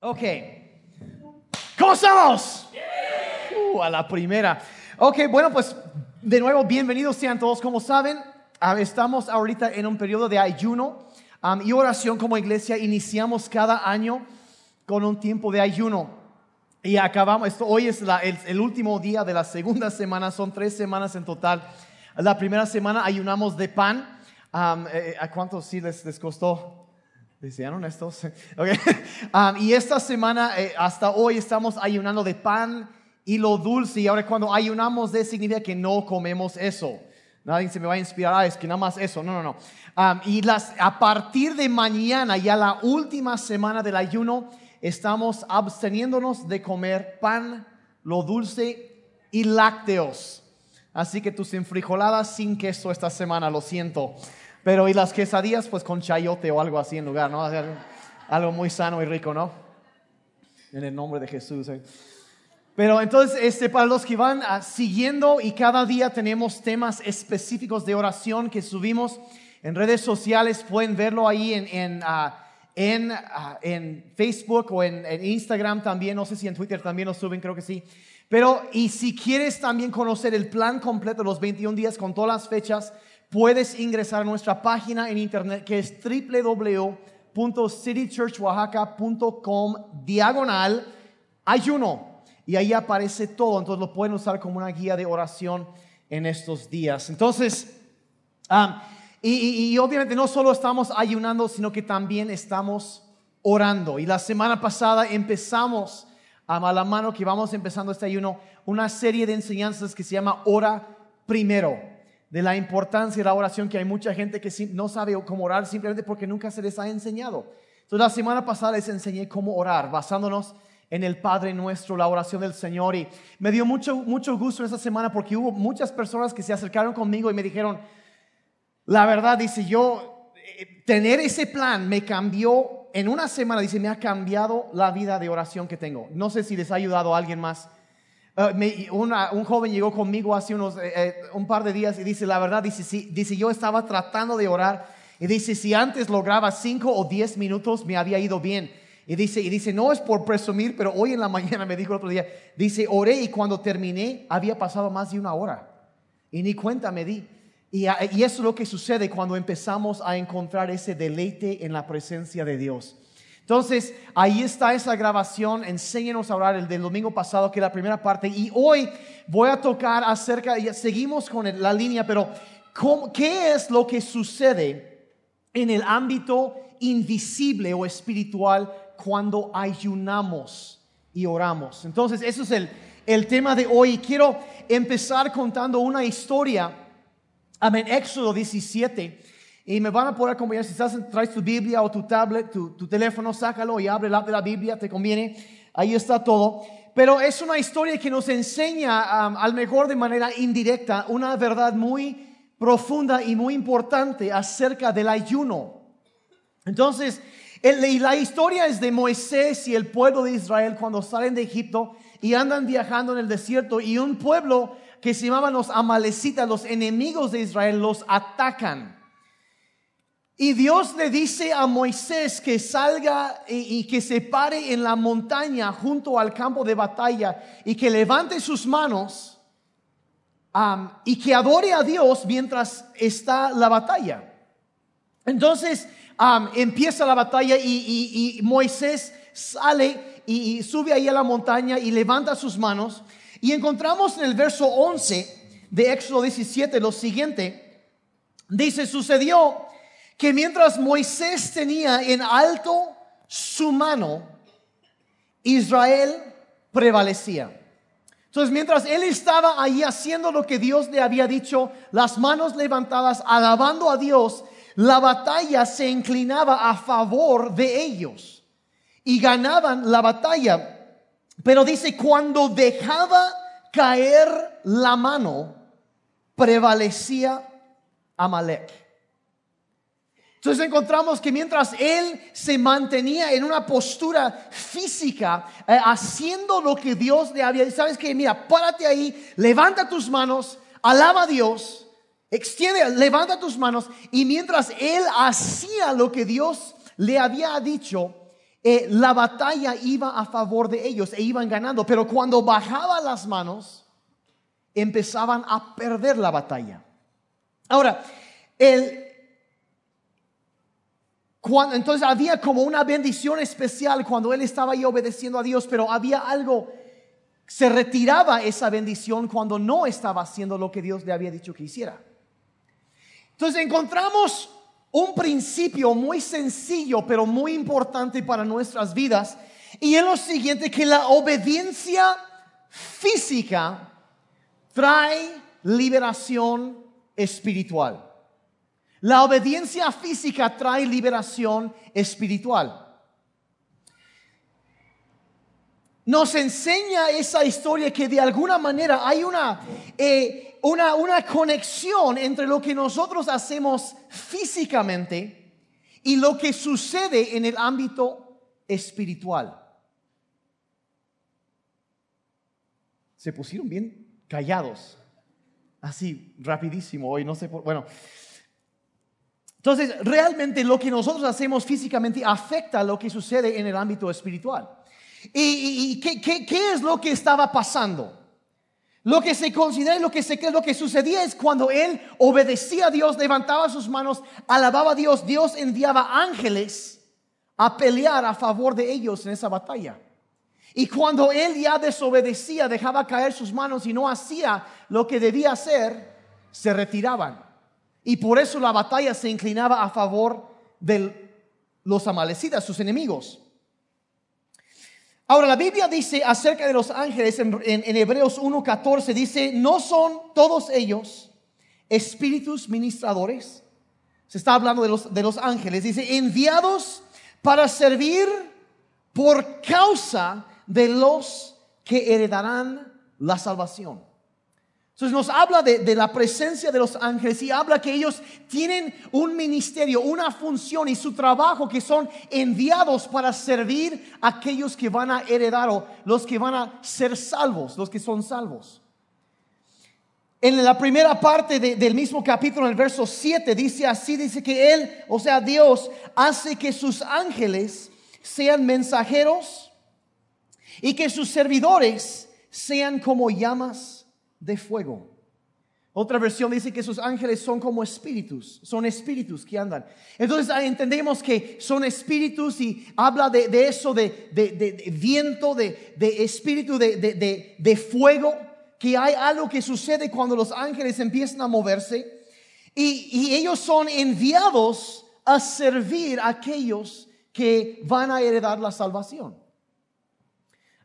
Ok. ¿Cómo estamos? Uh, a la primera. Ok, bueno, pues de nuevo, bienvenidos sean todos. Como saben, ah, estamos ahorita en un periodo de ayuno um, y oración como iglesia. Iniciamos cada año con un tiempo de ayuno. Y acabamos, esto, hoy es la- el, el último día de la segunda semana, son tres semanas en total. La primera semana ayunamos de pan. Um, eh, ¿A cuántos sí les, les costó? Sean honestos. Ok. Um, y esta semana, eh, hasta hoy, estamos ayunando de pan y lo dulce. Y ahora cuando ayunamos de significa que no comemos eso. Nadie se me va a inspirar, ah, es que nada más eso. No, no, no. Um, y las, a partir de mañana, ya la última semana del ayuno, estamos absteniéndonos de comer pan, lo dulce y lácteos. Así que tus enfrijoladas sin queso esta semana, lo siento. Pero y las quesadillas, pues con chayote o algo así en lugar, ¿no? Algo- muy sano y rico, ¿no? En el nombre de Jesús. ¿eh? Pero entonces, este, para los que van ah, siguiendo y cada día tenemos temas específicos de oración que subimos en redes sociales, pueden verlo ahí en, en, ah, ah, en Facebook o en Instagram también, no sé si en Twitter también lo suben, creo que sí. Pero, y si quieres también conocer el plan completo de los 21 días con todas las fechas, puedes ingresar a nuestra página en internet que es www.citychurchoaxaca.com diagonal ayuno. Y ahí aparece todo, entonces lo pueden usar como una guía de oración en estos días. Entonces, Ah, y, y- obviamente no solo estamos ayunando, sino que también estamos orando. Y la semana pasada empezamos a la mano que vamos empezando este ayuno, una serie de enseñanzas que se llama Ora Primero, de la importancia de la oración, que hay mucha gente que no sabe cómo orar simplemente porque nunca se les ha enseñado. Entonces la semana pasada les enseñé cómo orar, basándonos en el Padre nuestro, la oración del Señor. Y me dio mucho, mucho gusto esta semana porque hubo muchas personas que se acercaron conmigo y me dijeron, la verdad, dice, yo, eh, tener ese plan me cambió en una semana, dice, me ha cambiado la vida de oración que tengo. No sé si les ha ayudado a alguien más. Una- un joven llegó conmigo hace unos, eh, eh, un par de días y dice, la verdad, dice, dice, yo estaba tratando de orar y dice, si antes lograba cinco o diez minutos, me había ido bien. Y dice, y dice, no es por presumir, pero hoy en la mañana me dijo otro día, dice, oré y cuando terminé había pasado más de una hora. Y ni cuenta me di. Y, a- y eso es lo que sucede cuando empezamos a encontrar ese deleite en la presencia de Dios. Entonces, ahí está esa grabación. Enséñenos a orar el del domingo pasado, que es la primera parte. Y hoy voy a tocar acerca, y seguimos con la línea, pero ¿cómo- ¿qué es lo que sucede en el ámbito invisible o espiritual cuando ayunamos y oramos? Entonces, eso es el, el tema de hoy. Quiero empezar contando una historia. Amén, Éxodo 17. Y me van a poder acompañar. Si estás, traes tu Biblia o tu tablet, tu, tu teléfono, sácalo y abre la de la Biblia, te conviene. Ahí está todo. Pero es una historia que nos enseña, al mejor de manera indirecta, una verdad muy profunda y muy importante acerca del ayuno. Entonces, el- la historia es de Moisés y el pueblo de Israel cuando salen de Egipto y andan viajando en el desierto y un pueblo que se llamaban los amalecitas, los enemigos de Israel, los atacan. Y Dios le dice a Moisés que salga y, que se pare en la montaña junto al campo de batalla y que levante sus manos y que adore a Dios mientras está la batalla. Entonces empieza la batalla y, y- Moisés sale y, y sube ahí a la montaña y levanta sus manos. Y encontramos en el verso 11 de Éxodo 17 lo siguiente. Dice, sucedió que mientras Moisés tenía en alto su mano, Israel prevalecía. Entonces, mientras él estaba ahí haciendo lo que Dios le había dicho, las manos levantadas, alabando a Dios, la batalla se inclinaba a favor de ellos y ganaban la batalla. Pero dice, cuando dejaba caer la mano, prevalecía Amalek. Entonces encontramos que mientras él se mantenía en una postura física, eh, haciendo lo que Dios le había dicho, sabes que, mira, párate ahí, levanta tus manos, alaba a Dios, extiende, levanta tus manos, y mientras él hacía lo que Dios le había dicho, eh, la batalla iba a favor de ellos e iban ganando, pero cuando bajaban las manos, empezaban a perder la batalla. Ahora, el, cuando, entonces había como una bendición especial cuando él estaba ahí obedeciendo a Dios, pero había algo, se retiraba esa bendición cuando no estaba haciendo lo que Dios le había dicho que hiciera. Entonces encontramos un principio muy sencillo, pero muy importante para nuestras vidas, y es lo siguiente, que la obediencia física trae liberación espiritual. La obediencia física trae liberación espiritual. Nos enseña esa historia que de alguna manera hay una, eh, una, una conexión entre lo que nosotros hacemos físicamente y lo que sucede en el ámbito espiritual. Se pusieron bien callados, así rapidísimo hoy, no sé por, bueno. Entonces, realmente lo que nosotros hacemos físicamente afecta lo que sucede en el ámbito espiritual. ¿Y, qué, es lo que estaba pasando? Lo que se considera lo que se cree, lo que sucedía es cuando él obedecía a Dios, levantaba sus manos, alababa a Dios, Dios enviaba ángeles a pelear a favor de ellos en esa batalla. Y cuando él ya desobedecía, dejaba caer sus manos y no hacía lo que debía hacer, se retiraban. Y por eso la batalla se inclinaba a favor de los amalecidas, sus enemigos. Ahora, la Biblia dice acerca de los ángeles en, Hebreos 1.14, dice, no son todos ellos espíritus ministradores. Se está hablando de los, de los ángeles. Dice, enviados para servir por causa de los que heredarán la salvación. Entonces nos habla de, la presencia de los ángeles y habla que ellos tienen un ministerio, una función y su trabajo que son enviados para servir a aquellos que van a heredar o los que van a ser salvos, los que son salvos. En la primera parte del mismo capítulo, en el verso 7, dice así, dice que Él, o sea, Dios, hace que sus ángeles sean mensajeros y que sus servidores sean como llamas de fuego. Otra versión dice que sus ángeles son como espíritus, son espíritus que andan. Entonces entendemos que son espíritus y habla de, eso, de, viento, de, espíritu, de, fuego, que hay algo que sucede cuando los ángeles empiezan a moverse y, y ellos son enviados a servir a aquellos que van a heredar la salvación.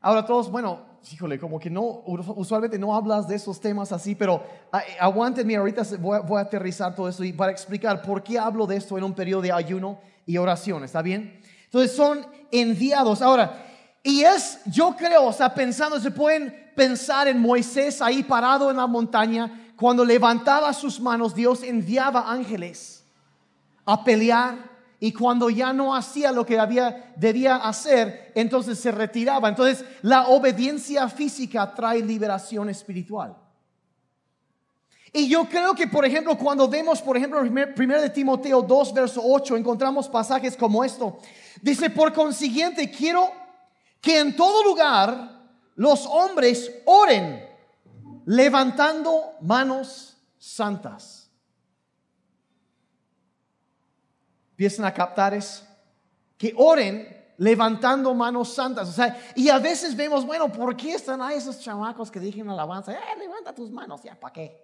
Ahora todos, bueno, híjole, como que no, usualmente no hablas de esos temas así, pero ah, eh, aguántenme, ahorita voy a, aterrizar todo esto y para explicar por qué hablo de esto en un periodo de ayuno y oración, ¿está bien? Entonces son enviados. Ahora, y es, yo creo, o sea, pensando, se pueden pensar en Moisés ahí parado en la montaña, cuando levantaba sus manos, Dios enviaba ángeles a pelear y cuando ya no hacía lo que había, debía hacer, entonces se retiraba. Entonces la obediencia física trae liberación espiritual. Y yo creo que, por ejemplo, cuando vemos, por ejemplo, primero de Timoteo 2, verso 8, encontramos pasajes como esto. Dice, por consiguiente, quiero que en todo lugar los hombres oren levantando manos santas empiezan a captar es que oren levantando manos santas. O sea, y a veces vemos, bueno, ¿por qué están ahí esos chamacos que dicen alabanza? Eh, levanta tus manos, ya, ¿para qué?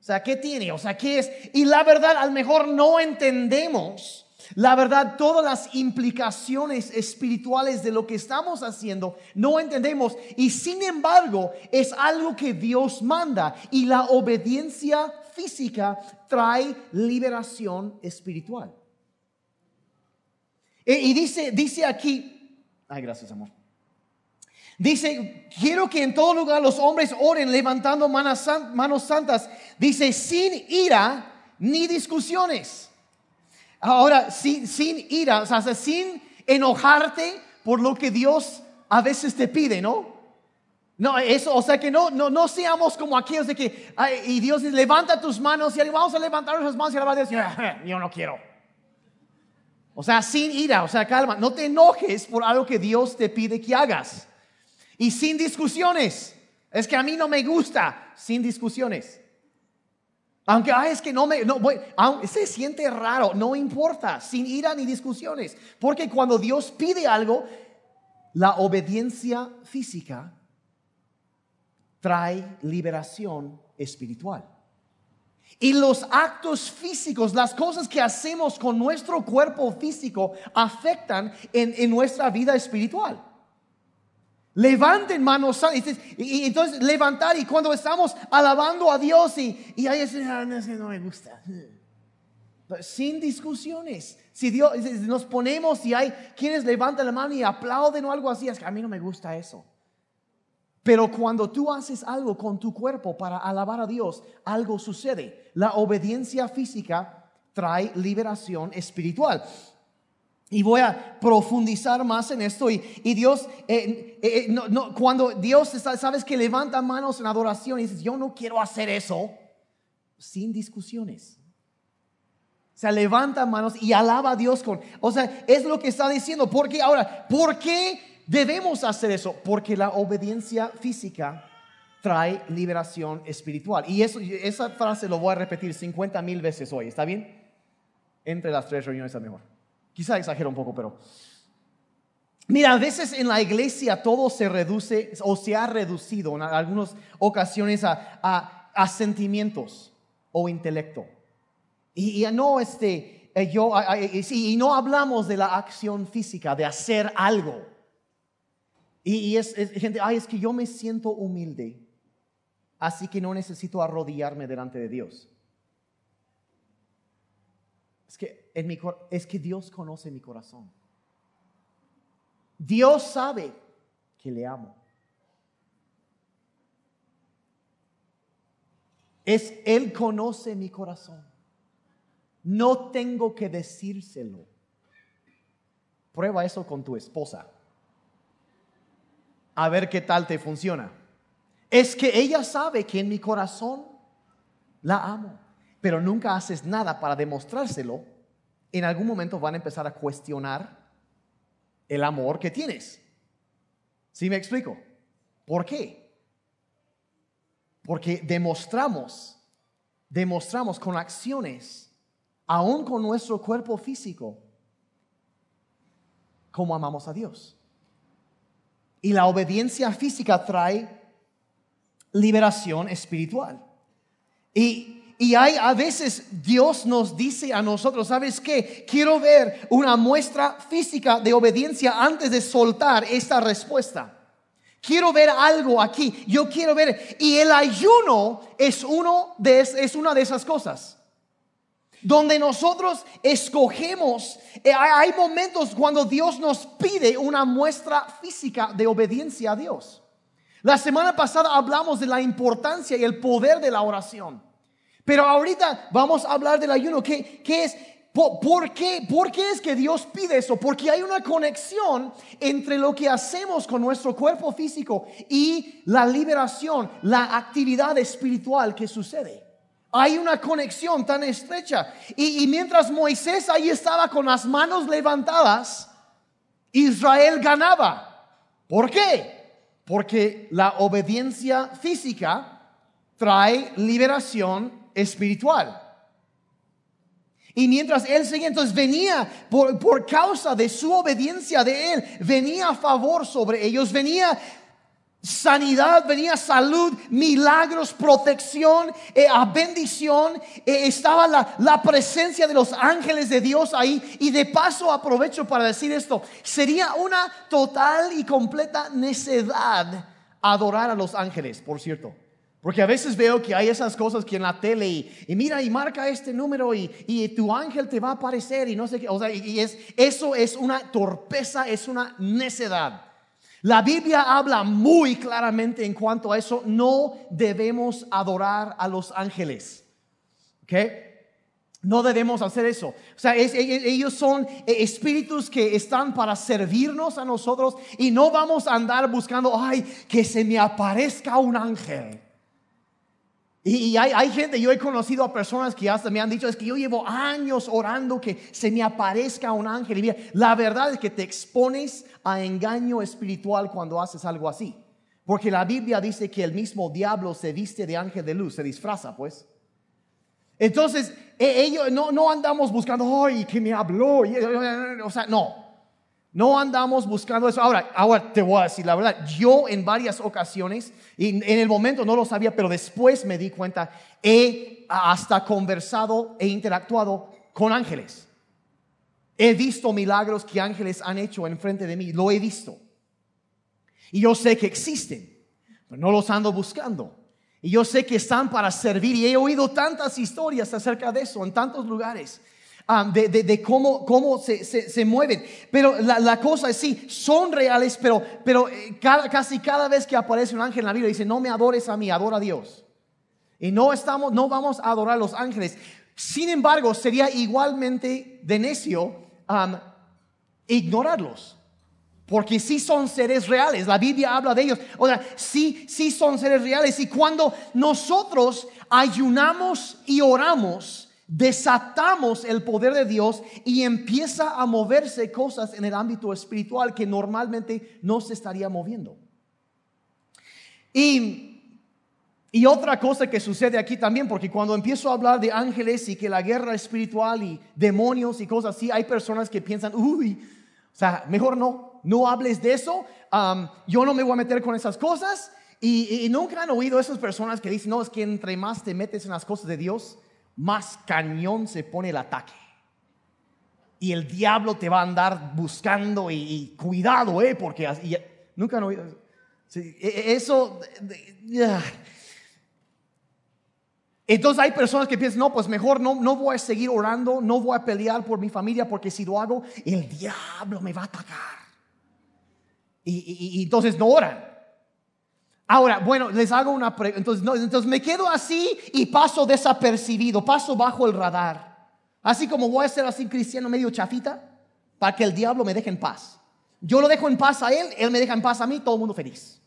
O sea, ¿qué tiene? O sea, ¿qué es? Y la verdad, a lo mejor no entendemos. La verdad, todas las implicaciones espirituales de lo que estamos haciendo, no entendemos. Y sin embargo, es algo que Dios manda. Y la obediencia física trae liberación espiritual. E, y dice, dice aquí, ay, gracias amor. Dice, quiero que en todo lugar los hombres oren levantando manos, manos santas. Dice, sin ira ni discusiones. Ahora, sin, sin ira, o sea, sin enojarte por lo que Dios a veces te pide, ¿no? No, eso, o sea que no, no, no seamos como aquellos de que, y Dios dice, levanta tus manos y vamos a levantar nuestras manos y la va a decir, yo no quiero. O sea, sin ira, o sea, calma. No te enojes por algo que Dios te pide que hagas. Y sin discusiones. Es que a mí no me gusta. Sin discusiones. Aunque ay, es que no me, no, se siente raro, no importa, sin ira ni discusiones. Porque cuando Dios pide algo, la obediencia física trae liberación espiritual. Y los actos físicos, las cosas que hacemos con nuestro cuerpo físico, afectan en, nuestra vida espiritual. Levanten manos y, entonces levantar y cuando estamos alabando a Dios y, y ahí es, ah, no, no me gusta. Sin discusiones. Si Dios, nos ponemos y hay quienes levantan la mano y aplauden o algo así, es que a mí no me gusta eso. Pero cuando tú haces algo con tu cuerpo para alabar a Dios, algo sucede. La obediencia física trae liberación espiritual. Y voy a profundizar más en esto. Y, Dios, eh, eh, eh, cuando Dios, sabes que levanta manos en adoración y dices, yo no quiero hacer eso, sin discusiones. O sea, levanta manos y alaba a Dios con... O sea, es lo que está diciendo. Porque ahora, ¿por qué debemos hacer eso? Porque la obediencia física trae liberación espiritual. Y eso, esa frase lo voy a repetir 50 mil veces hoy. ¿Está bien? Entre las tres reuniones a mejor. Quizá exagero un poco, pero... Mira, a veces en la iglesia todo se reduce o se ha reducido en algunas ocasiones a, a sentimientos o intelecto. Y, no, este, eh, yo, y no hablamos de la acción física, de hacer algo. Y, es, gente, ay, es que yo me siento humilde, así que no necesito arrodillarme delante de Dios. Es que, en mi, es que Dios conoce mi corazón. Dios sabe que le amo. Es Él conoce mi corazón. No tengo que decírselo. Prueba eso con tu esposa. A ver qué tal te funciona. Es que ella sabe que en mi corazón la amo, pero nunca haces nada para demostrárselo. En algún momento van a empezar a cuestionar el amor que tienes. ¿Sí me explico? ¿Por qué? Porque demostramos, demostramos con acciones aún con nuestro cuerpo físico, como amamos a Dios. Y la obediencia física trae liberación espiritual. Y, hay a veces Dios nos dice a nosotros, ¿sabes qué? Quiero ver una muestra física de obediencia antes de soltar esta respuesta. Quiero ver algo aquí. Yo quiero ver. Y el ayuno es, uno de, es una de esas cosas donde nosotros escogemos, eh, hay momentos cuando Dios nos pide una muestra física de obediencia a Dios. La semana pasada hablamos de la importancia y el poder de la oración. Pero ahorita vamos a hablar del ayuno. ¿Qué, es? ¿Por, qué, ¿Por qué es que Dios pide eso? Porque hay una conexión entre lo que hacemos con nuestro cuerpo físico y la liberación, la actividad espiritual que sucede. Hay una conexión tan estrecha. Y, mientras Moisés ahí estaba con las manos levantadas, Israel ganaba. ¿Por qué? Porque la obediencia física trae liberación espiritual. Y mientras él seguía, entonces venía por, por, causa de su obediencia de él, venía a favor sobre ellos, venía sanidad, venía salud, milagros, protección, eh, bendición. Eh, estaba la, la, presencia de los ángeles de Dios ahí. Y de paso aprovecho para decir esto. Sería una total y completa necedad adorar a los ángeles, por cierto. Porque a veces veo que hay esas cosas que en la tele y, mira y marca este número y, y, tu ángel te va a aparecer y no sé qué. O sea, y es, eso es una torpeza, es una necedad. La Biblia habla muy claramente en cuanto a eso. No debemos adorar a los ángeles. ¿Ok? No debemos hacer eso. O sea, e, e, ellos son espíritus que están para servirnos a nosotros y no vamos a andar buscando, ay, que se me aparezca un ángel. Y, hay, hay, gente, yo he conocido a personas que hasta me han dicho, es que yo llevo años orando que se me aparezca un ángel. Y mira, la verdad es que te expones a engaño espiritual cuando haces algo así. Porque la Biblia dice que el mismo diablo se viste de ángel de luz, se disfraza pues. Entonces, e, ellos no, no andamos buscando, ay, que me habló. O sea, no. No andamos buscando eso. Ahora, ahora te voy a decir la verdad. Yo en varias ocasiones, y en el momento no lo sabía, pero después me di cuenta, he hasta conversado e interactuado con ángeles. He visto milagros que ángeles han hecho enfrente de mí. Lo he visto. Y yo sé que existen, pero no los ando buscando. Y yo sé que están para servir. Y he oído tantas historias acerca de eso en tantos lugares. Um, de, cómo, cómo se, se, mueven. Pero la, cosa es, sí, son reales, pero, pero eh, casi cada vez que aparece un ángel en la Biblia dice, no me adores a mí, adora a Dios. Y no, estamos, no vamos a adorar a los ángeles. Sin embargo, sería igualmente de necio um, ignorarlos. Porque sí son seres reales, la Biblia habla de ellos. O sea, sí, sí son seres reales. Y cuando nosotros ayunamos y oramos, desatamos el poder de Dios y empieza a moverse cosas en el ámbito espiritual que normalmente no se estaría moviendo. Y, y otra cosa que sucede aquí también, porque cuando empiezo a hablar de ángeles y que la guerra espiritual y demonios y cosas así, hay personas que piensan, uy, o sea, mejor no, no hables de eso, yo no me voy a meter con esas cosas. Y, y, nunca han oído esas personas que dicen, no, es que entre más te metes en las cosas de Dios, más cañón se pone el ataque. Y el diablo te va a andar buscando y, cuidado, ¿eh? Porque nunca no, e, e, eso... Entonces hay personas que piensan, no, pues mejor no, no voy a seguir orando, no voy a pelear por mi familia porque si lo hago, el diablo me va a atacar. Y, entonces no oran. Ahora, bueno, les hago una pregunta. Entonces, no, entonces me quedo así y paso desapercibido, paso bajo el radar. Así como voy a ser así cristiano medio chafita para que el diablo me deje en paz. Yo lo dejo en paz a él, él me deja en paz a mí, todo el mundo feliz.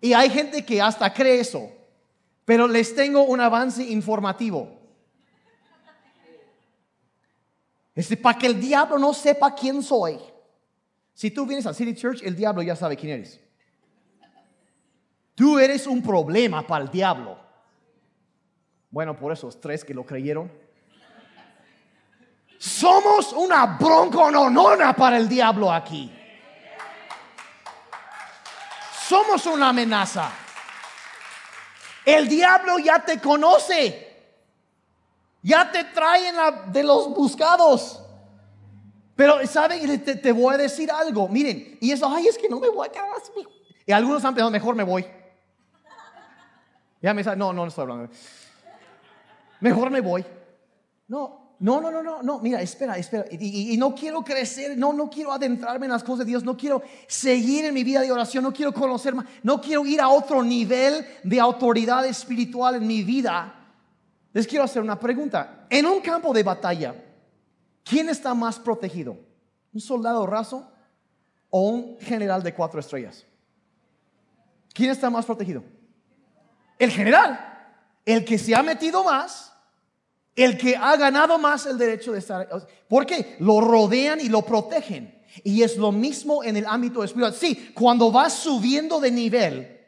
Y hay gente que hasta cree eso. Pero les tengo un avance informativo. Este, para que el diablo no sepa quién soy. Si tú vienes a City Church, el diablo ya sabe quién eres. Tú eres un problema para el diablo. Bueno, por esos tres que lo creyeron. Somos una broncononona para el diablo aquí. Somos una amenaza. El diablo ya te conoce. Ya te traen de los buscados. Pero, ¿saben? Te, te, voy a decir algo. Miren, y eso, ay, es que no me voy a quedar así. Y algunos han pensado, mejor me voy. Ya me no, no, no estoy hablando. Mejor me voy. No, no, no, no, no, no. Mira, espera, espera. Y, no quiero crecer, no, no quiero adentrarme en las cosas de Dios, no quiero seguir en mi vida de oración, no quiero conocer más, no quiero ir a otro nivel de autoridad espiritual en mi vida. Les quiero hacer una pregunta. En un campo de batalla, ¿quién está más protegido? ¿Un soldado raso o un general de cuatro estrellas? ¿Quién está más protegido? El general. El que se ha metido más, el que ha ganado más el derecho de estar. ¿Por qué? Lo rodean y lo protegen. Y es lo mismo en el ámbito espiritual. Sí, cuando vas subiendo de nivel,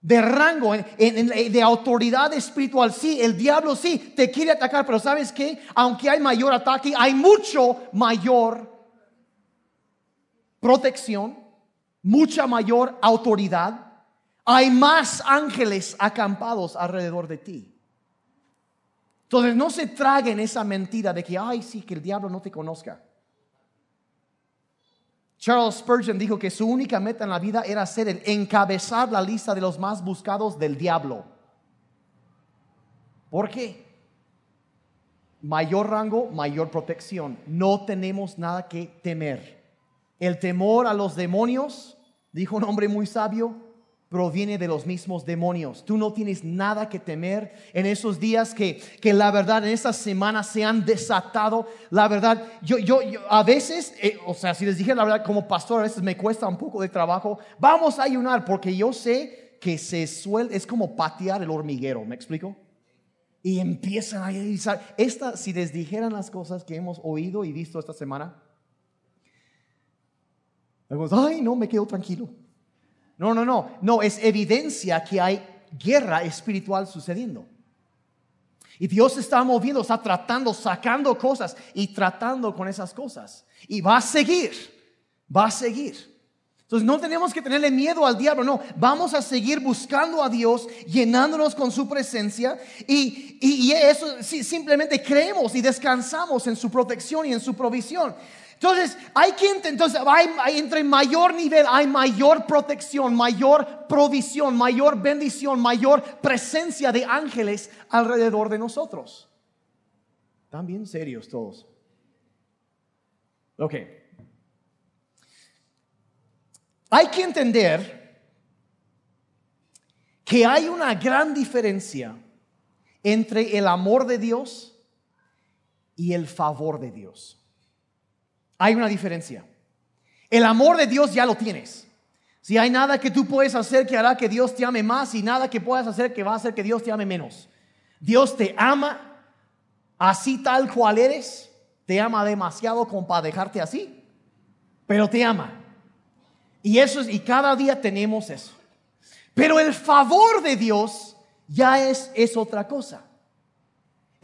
de rango, de autoridad espiritual, sí, el diablo sí te quiere atacar, pero ¿sabes qué? Aunque hay mayor ataque, hay mucho mayor protección, mucha mayor autoridad hay más ángeles acampados alrededor de ti. Entonces no se traguen esa mentira de que, ay, sí, que el diablo no te conozca. Charles Spurgeon dijo que su única meta en la vida era ser el encabezar la lista de los más buscados del diablo. ¿Por qué? Mayor rango, mayor protección. No tenemos nada que temer. El temor a los demonios, dijo un hombre muy sabio, proviene de los mismos demonios. Tú no tienes nada que temer en esos días que, que la verdad en esas semanas se han desatado. La verdad, yo, yo, a veces, eh, o sea, si les dije la verdad como pastor, a veces me cuesta un poco de trabajo. Vamos a ayunar porque yo sé que se suelta, es como patear el hormiguero, ¿me explico? Y empiezan a realizar. Esta, si les dijeran las cosas que hemos oído y visto esta semana, ay, no, me quedo tranquilo. No, no, no, no, es evidencia que hay guerra espiritual sucediendo. Y Dios está moviendo, está tratando, sacando cosas y tratando con esas cosas. Y va a seguir, va a seguir. Entonces no tenemos que tenerle miedo al diablo, no, vamos a seguir buscando a Dios, llenándonos con su presencia y, y, eso simplemente creemos y descansamos en su protección y en su provisión. Entonces, hay que entonces entre mayor nivel hay mayor protección, mayor provisión, mayor bendición, mayor presencia de ángeles alrededor de nosotros. Están bien serios todos. Ok. Hay que entender que hay una gran diferencia entre el amor de Dios y el favor de Dios. Hay una diferencia. El amor de Dios ya lo tienes. Si hay nada que tú puedes hacer que hará que Dios te ame más y nada que puedas hacer que va a hacer que Dios te ame menos. Dios te ama así tal cual eres. Te ama demasiado como para dejarte así. Pero te ama. Y eso es, y cada día tenemos eso. Pero el favor de Dios ya es, es otra cosa.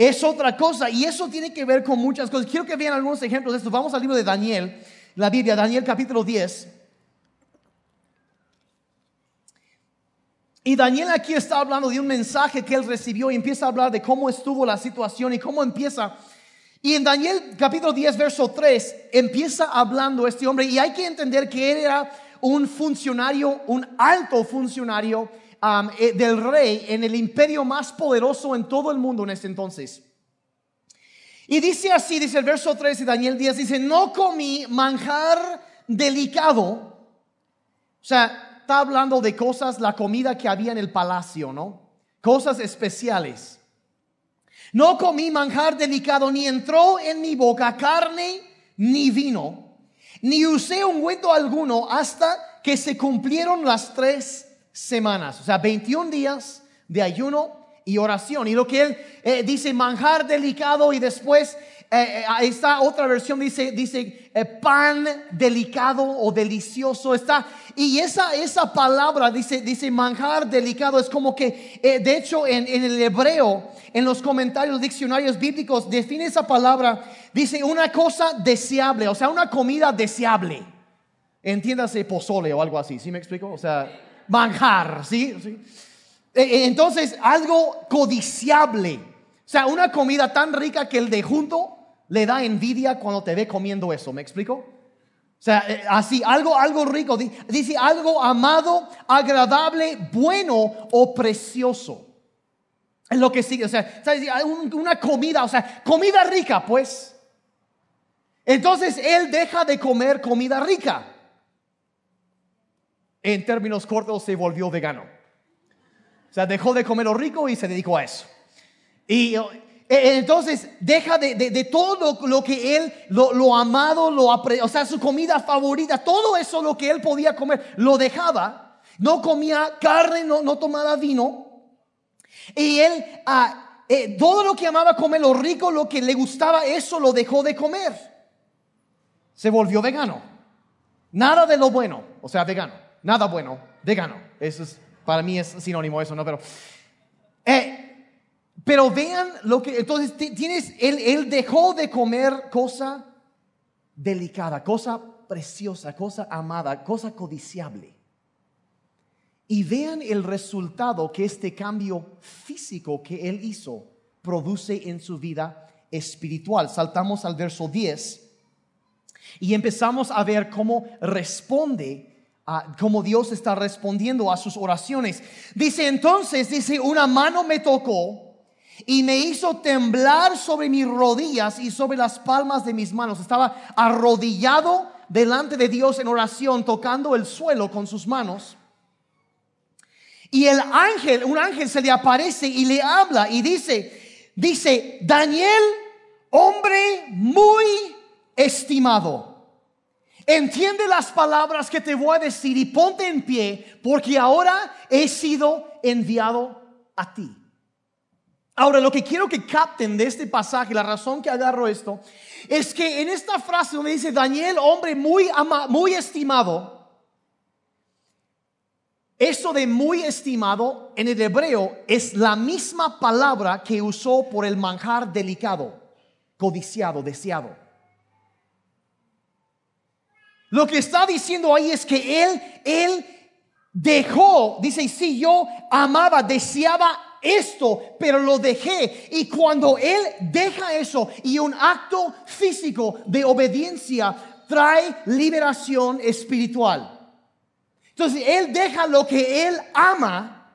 Es otra cosa y eso tiene que ver con muchas cosas. Quiero que vean algunos ejemplos de esto. Vamos al libro de Daniel, la Biblia, Daniel capítulo 10. Y Daniel aquí está hablando de un mensaje que él recibió y empieza a hablar de cómo estuvo la situación y cómo empieza. Y en Daniel capítulo 10, verso 3, empieza hablando este hombre y hay que entender que él era un funcionario, un alto funcionario eh, del rey en el imperio más poderoso en todo el mundo en ese entonces. Y dice así, dice el verso 3 de Daniel 10, dice, no comí manjar delicado. O sea, está hablando de cosas, la comida que había en el palacio, ¿no? Cosas especiales. No comí manjar delicado, ni entró en mi boca carne ni vino ni usé ungüento alguno hasta que se cumplieron las tres semanas, o sea, 21 días de ayuno y oración. Y lo que él eh, dice, manjar delicado y después eh, eh, esta otra versión dice, dice pan delicado o delicioso. Está, y esa, esa palabra dice, dice manjar delicado, es como que, de hecho, en, en el hebreo, en los comentarios diccionarios bíblicos, define esa palabra, dice una cosa deseable, o sea, una comida deseable. Entiéndase pozole o algo así, ¿sí me explico? O sea, manjar, ¿sí? E, e, entonces, algo codiciable. O sea, una comida tan rica que el de junto le da envidia cuando te ve comiendo eso, ¿me explico? O sea, eh, así, algo, algo rico, dice algo amado, agradable, bueno o precioso. Es lo que sigue, o sea, una comida, o sea, comida rica, pues. Entonces él deja de comer comida rica. En términos cortos, se volvió vegano. O sea, dejó de comer lo rico y se dedicó a eso. Y eh, entonces deja de, todo lo, que él, lo, amado, lo o sea, su comida favorita, todo eso lo que él podía comer, lo dejaba. No comía carne, no, no tomaba vino. Y él, ah, eh, todo lo que amaba comer, lo rico, lo que le gustaba, eso lo dejó de comer. Se volvió vegano. Nada de lo bueno, o sea, vegano. Nada bueno, vegano. Eso es, para mí es sinónimo eso, ¿no? Pero, eh, pero vean lo que, entonces tienes, él, dejó de comer cosa delicada, cosa preciosa, cosa amada, cosa codiciable. Y vean el resultado que este cambio físico que él hizo produce en su vida espiritual. Saltamos al verso 10 y empezamos a ver cómo responde, a, cómo Dios está respondiendo a sus oraciones. Dice entonces, dice, una mano me tocó y me hizo temblar sobre mis rodillas y sobre las palmas de mis manos. Estaba arrodillado delante de Dios en oración, tocando el suelo con sus manos. Y el ángel, un ángel se le aparece y le habla y dice, dice, Daniel, hombre muy estimado. Entiende las palabras que te voy a decir y ponte en pie, porque ahora he sido enviado a ti. Ahora, lo que quiero que capten de este pasaje, la razón que agarro esto, es que en esta frase donde dice Daniel, hombre muy, muy estimado, eso de muy estimado en el hebreo es la misma palabra que usó por el manjar delicado, codiciado, deseado. Lo que está diciendo ahí es que él, él dejó, dice, si yo amaba, deseaba esto, pero lo dejé. Y cuando él deja eso y un acto físico de obediencia trae liberación espiritual. Entonces él deja lo que él ama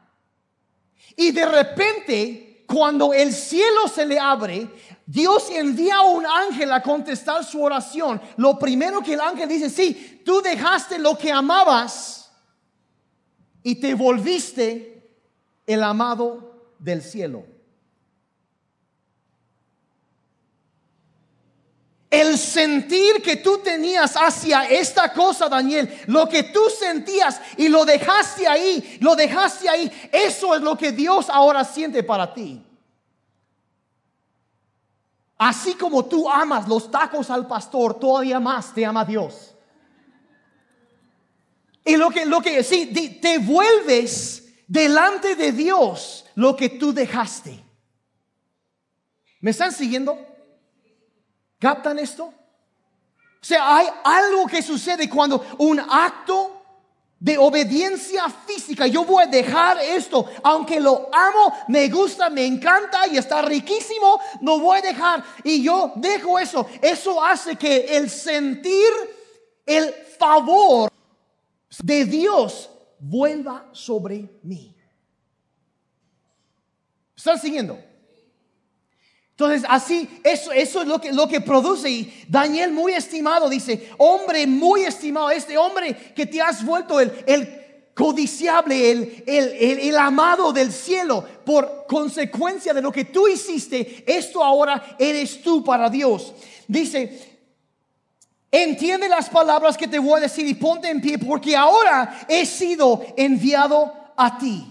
y de repente cuando el cielo se le abre, Dios envía a un ángel a contestar su oración. Lo primero que el ángel dice, sí, tú dejaste lo que amabas y te volviste el amado del cielo. El sentir que tú tenías hacia esta cosa, Daniel, lo que tú sentías y lo dejaste ahí, lo dejaste ahí, eso es lo que Dios ahora siente para ti. Así como tú amas los tacos al pastor, todavía más te ama Dios. Y lo que, lo que, sí, te vuelves delante de Dios lo que tú dejaste. ¿Me están siguiendo? ¿Captan esto? O sea, hay algo que sucede cuando un acto de obediencia física. Yo voy a dejar esto, aunque lo amo, me gusta, me encanta y está riquísimo, no voy a dejar. Y yo dejo eso. Eso hace que el sentir el favor de Dios vuelva sobre mí. ¿Están siguiendo? Entonces, así, eso, eso es lo que, lo que produce. Y Daniel, muy estimado, dice, hombre muy estimado, este hombre que te has vuelto el, el codiciable, el, el, el, amado del cielo, por consecuencia de lo que tú hiciste, esto ahora eres tú para Dios. Dice, entiende las palabras que te voy a decir y ponte en pie, porque ahora he sido enviado a ti.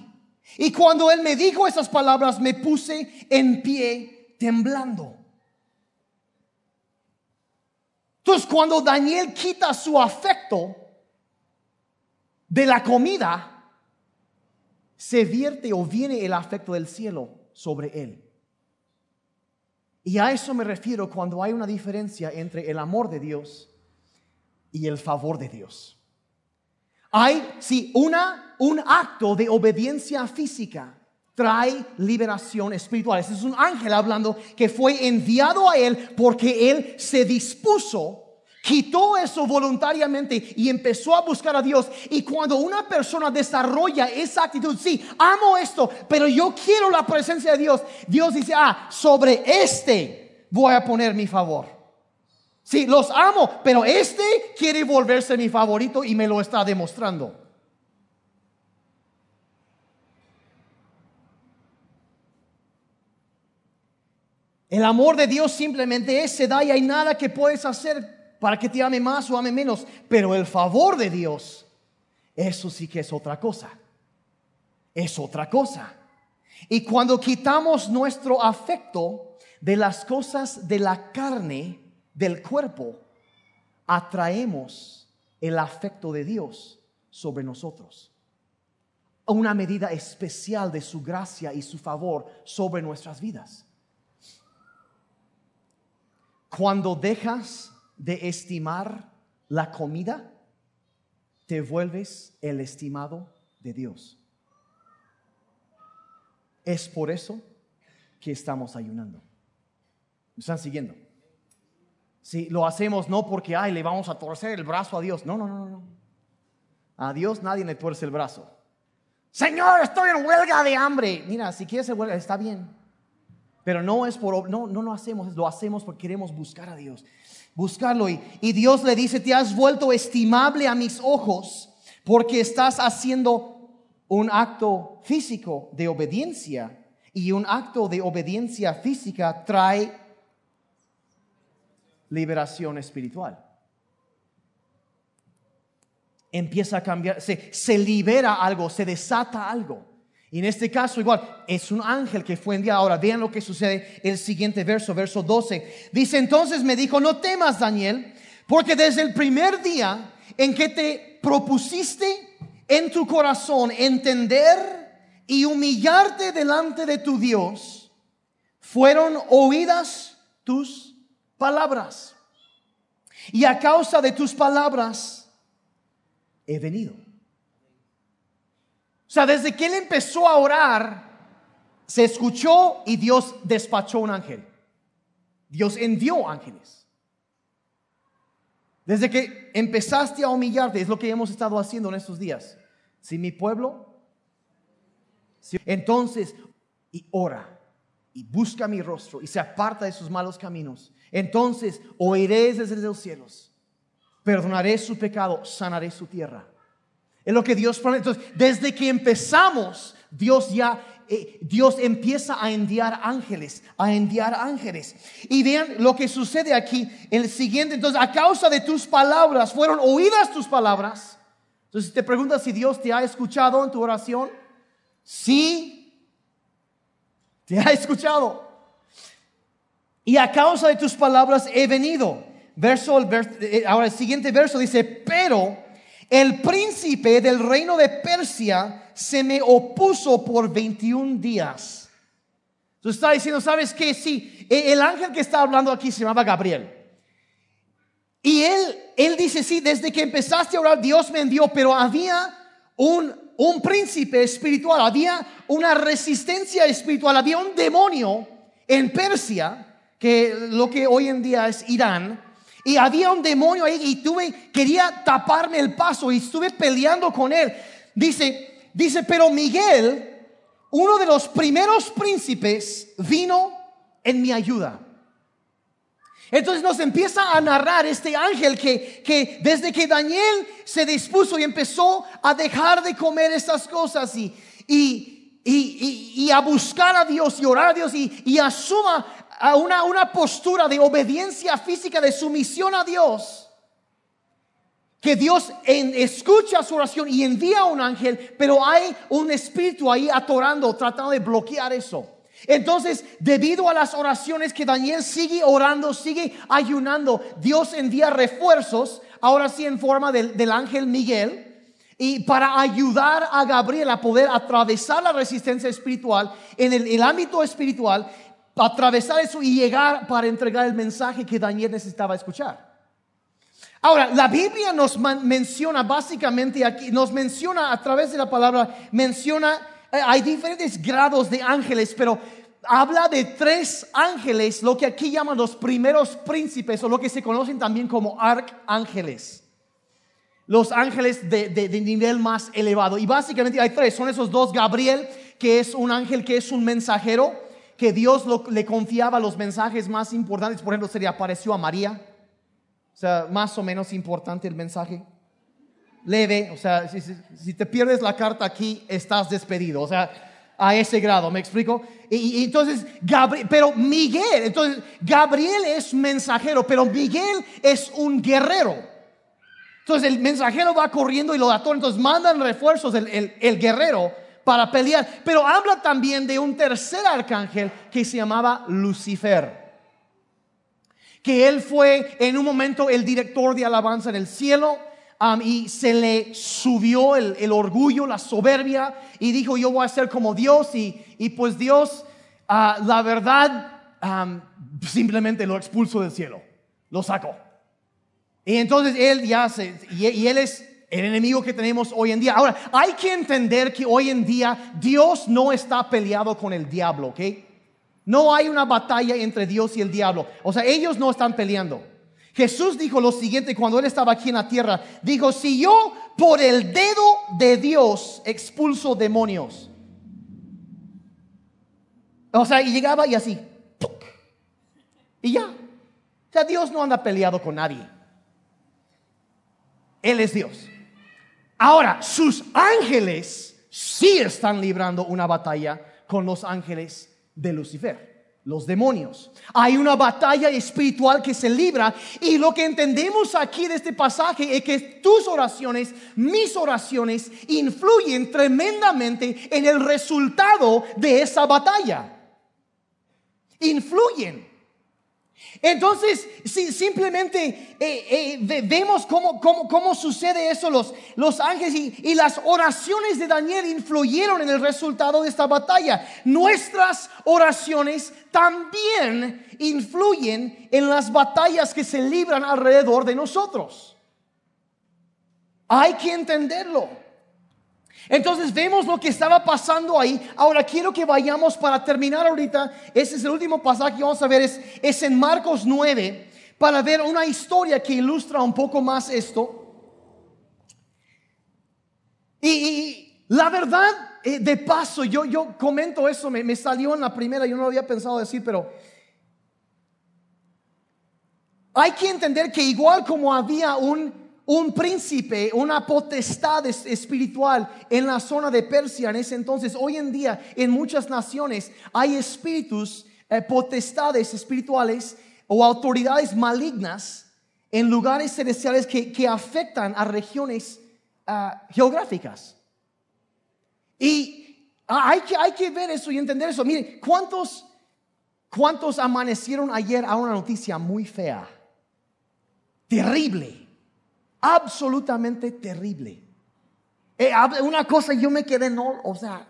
Y cuando él me dijo esas palabras, me puse en pie temblando. Entonces cuando Daniel quita su afecto de la comida, se vierte o viene el afecto del cielo sobre él. Y a eso me refiero cuando hay una diferencia entre el amor de Dios y el favor de Dios. Hay, sí, una, un acto de obediencia física trae liberación espiritual. Ese es un ángel hablando que fue enviado a él porque él se dispuso quitó eso voluntariamente y empezó a buscar a Dios. Y cuando una persona desarrolla esa actitud, sí, amo esto, pero yo quiero la presencia de Dios, Dios dice, ah, sobre este voy a poner mi favor. Sí, los amo, pero este quiere volverse mi favorito y me lo está demostrando. El amor de Dios simplemente es, se da y hay nada que puedes hacer para que te ame más o ame menos. Pero el favor de Dios, eso sí que es otra cosa. Es otra cosa. Y cuando quitamos nuestro afecto de las cosas de la carne, del cuerpo, atraemos el afecto de Dios sobre nosotros. Una medida especial de su gracia y su favor sobre nuestras vidas. Cuando dejas de estimar la comida, te vuelves el estimado de Dios. Es por eso que estamos ayunando. ¿Me están siguiendo? Si lo hacemos no porque, ay, le vamos a torcer el brazo a Dios. No, no, no, no. A Dios nadie le tuerce el brazo. Señor, estoy en huelga de hambre. Mira, si quieres huelga, está bien. Pero no es por, no, no lo hacemos, lo hacemos porque queremos buscar a Dios. Buscarlo. Y, y Dios le dice, te has vuelto estimable a mis ojos porque estás haciendo un acto físico de obediencia. Y un acto de obediencia física trae liberación espiritual. empieza a cambiar, se, se libera algo, se desata algo. Y en este caso igual, es un ángel que fue enviado. Ahora vean lo que sucede el siguiente verso, verso 12. Dice entonces me dijo, no temas Daniel, porque desde el primer día en que te propusiste en tu corazón entender y humillarte delante de tu Dios, fueron oídas tus palabras. Y a causa de tus palabras he venido. Sea, desde que él empezó a orar, se escuchó y Dios despachó un ángel. Dios envió ángeles. Desde que empezaste a humillarte, es lo que hemos estado haciendo en estos días. Si mi pueblo, entonces, y ora, y busca mi rostro, y se aparta de sus malos caminos, entonces oiré desde los cielos, perdonaré su pecado, sanaré su tierra. Es lo que Dios promete. Entonces, desde que empezamos, Dios ya eh, Dios empieza a enviar ángeles, a enviar ángeles. Y vean lo que sucede aquí en el siguiente. Entonces, a causa de tus palabras, fueron oídas tus palabras. Entonces, te preguntas si Dios te ha escuchado en tu oración. Sí, te ha escuchado. Y a causa de tus palabras he venido. Verso, eh, ahora el siguiente verso dice, pero el príncipe del reino de Persia se me opuso por 21 días. Entonces está diciendo, ¿sabes qué? Sí, e-, el ángel que está hablando aquí se llamaba Gabriel. Y él, él dice, sí, desde que empezaste a orar, Dios me envió, pero había un, un príncipe espiritual, había una resistencia espiritual, había un demonio en Persia, que lo que hoy en día es Irán, y había un demonio ahí y tuve, quería taparme el paso y estuve peleando con él. Dice, Dice, pero Miguel, uno de los primeros príncipes, vino en mi ayuda. Entonces nos empieza a narrar este ángel que, que desde que Daniel se dispuso y empezó a dejar de comer estas cosas y, y, y, y a buscar a Dios y orar a Dios y, asuma a una, una postura de obediencia física, de sumisión a Dios que Dios escucha su oración y envía un ángel, pero hay un espíritu ahí atorando, tratando de bloquear eso. Entonces, debido a las oraciones que Daniel sigue orando, sigue ayunando, Dios envía refuerzos, ahora sí en forma del, ángel Miguel, y para ayudar a Gabriel a poder atravesar la resistencia espiritual en el ámbito espiritual, atravesar eso y llegar para entregar el mensaje que Daniel necesitaba escuchar. Ahora, la Biblia nos menciona básicamente aquí, nos menciona a través de la palabra, menciona, eh, hay diferentes grados de ángeles, pero habla de tres ángeles, lo que aquí llaman los primeros príncipes o lo que se conocen también como arcángeles. Los ángeles de, nivel más elevado. Y básicamente hay tres, son esos dos, Gabriel, que es un ángel que es un mensajero, que Dios le confiaba los mensajes más importantes, por ejemplo, se le apareció a María o sea, más o menos importante el mensaje. Leve, o sea, si, te pierdes la carta aquí, estás despedido. O sea, a ese grado, ¿me explico? Y, entonces, Gabriel, pero Miguel, entonces, Gabriel es mensajero, pero Miguel es un guerrero. Entonces, el mensajero va corriendo y lo atora, entonces mandan refuerzos el, el guerrero para pelear. Pero habla también de un tercer arcángel que se llamaba Lucifer que él fue en un momento el director de alabanza en el cielo. Um, y se le subió el, orgullo, la soberbia, y dijo, yo voy a ser como Dios, y, pues Dios, uh, la verdad, um, simplemente lo expulsó del cielo, lo sacó. Y entonces él ya se, y él es el enemigo que tenemos hoy en día. Ahora, hay que entender que hoy en día Dios no está peleado con el diablo, ¿ok? No hay una batalla entre Dios y el diablo. O sea, ellos no están peleando. Jesús dijo lo siguiente cuando él estaba aquí en la tierra. Dijo, si yo por el dedo de Dios expulso demonios. O sea, y llegaba y así. Y ya. O sea, Dios no anda peleado con nadie. Él es Dios. Ahora, sus ángeles sí están librando una batalla con los ángeles de Lucifer. los demonios. Hay una batalla espiritual que se libra y lo que entendemos aquí de este pasaje es que tus oraciones, mis oraciones, influyen tremendamente en el resultado de esa batalla. Influyen. Entonces, si simplemente eh, eh, vemos cómo, cómo, sucede eso, los, los ángeles y, las oraciones de Daniel influyeron en el resultado de esta batalla. Nuestras oraciones también influyen en las batallas que se libran alrededor de nosotros. Hay que entenderlo. Entonces vemos lo que estaba pasando ahí. Ahora quiero que vayamos para terminar ahorita. Ese es el último pasaje que vamos a ver. Es, es en Marcos 9 para ver una historia que ilustra un poco más esto. Y, la verdad, eh, de paso, yo, yo comento eso, me, me salió en la primera, yo no lo había pensado decir, pero hay que entender que igual como había un un príncipe, una potestad espiritual en la zona de Persia en ese entonces. Hoy en día en muchas naciones hay espíritus, eh, potestades espirituales o autoridades malignas en lugares celestiales que, afectan a regiones ah, geográficas. Y hay que, hay que ver eso y entender eso. Mire, ¿cuántos, ¿cuántos amanecieron ayer a una noticia muy fea? Terrible absolutamente terrible. Eh, una cosa yo me quedé, no, o sea,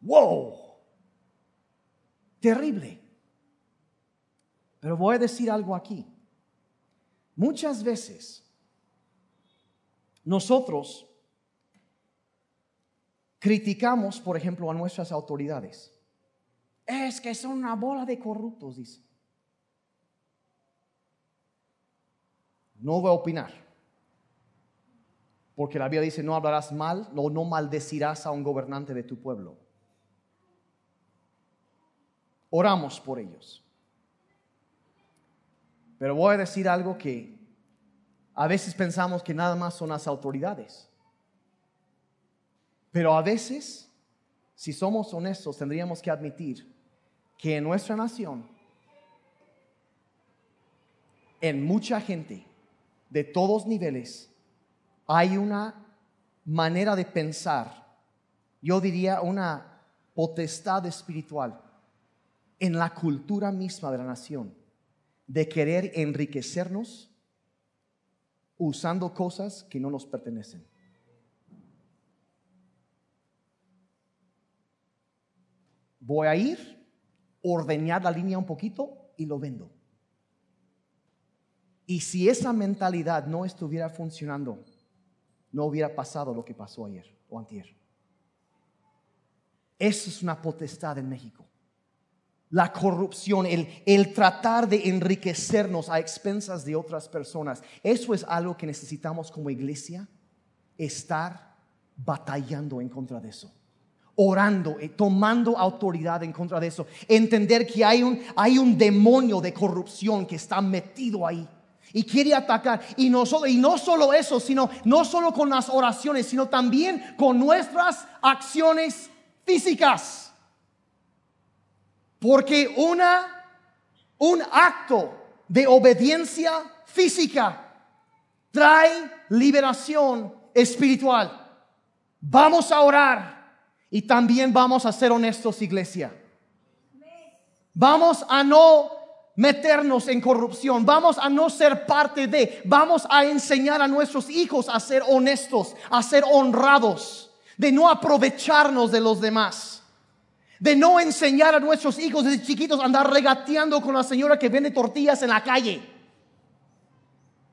wow, terrible. Pero voy a decir algo aquí. Muchas veces nosotros criticamos, por ejemplo, a nuestras autoridades. Es que son una bola de corruptos, dice. No voy a opinar. Porque la Biblia dice, no hablarás mal, no, no maldecirás a un gobernante de tu pueblo. Oramos por ellos. Pero voy a decir algo que a veces pensamos que nada más son las autoridades. Pero a veces, si somos honestos, tendríamos que admitir que en nuestra nación, en mucha gente, de todos niveles, hay una manera de pensar, yo diría una potestad espiritual en la cultura misma de la nación, de querer enriquecernos usando cosas que no nos pertenecen. Voy a ir, ordeñar la línea un poquito y lo vendo. Y si esa mentalidad no estuviera funcionando, no hubiera pasado lo que pasó ayer o antier. Eso es una potestad en México. La corrupción, el, el tratar de enriquecernos a expensas de otras personas, eso es algo que necesitamos como iglesia, estar batallando en contra de eso orando, eh, tomando autoridad en contra de eso. Entender que hay un, hay un demonio de corrupción que está metido ahí y quiere atacar. Y no, solo, y no solo eso, sino no solo con las oraciones, sino también con nuestras acciones físicas. Porque una, un acto de obediencia física trae liberación espiritual. Vamos a orar y también vamos a ser honestos, iglesia. Vamos a no meternos en corrupción, vamos a no ser parte de, vamos a enseñar a nuestros hijos a ser honestos, a ser honrados, de no aprovecharnos de los demás, de no enseñar a nuestros hijos desde chiquitos a andar regateando con la señora que vende tortillas en la calle,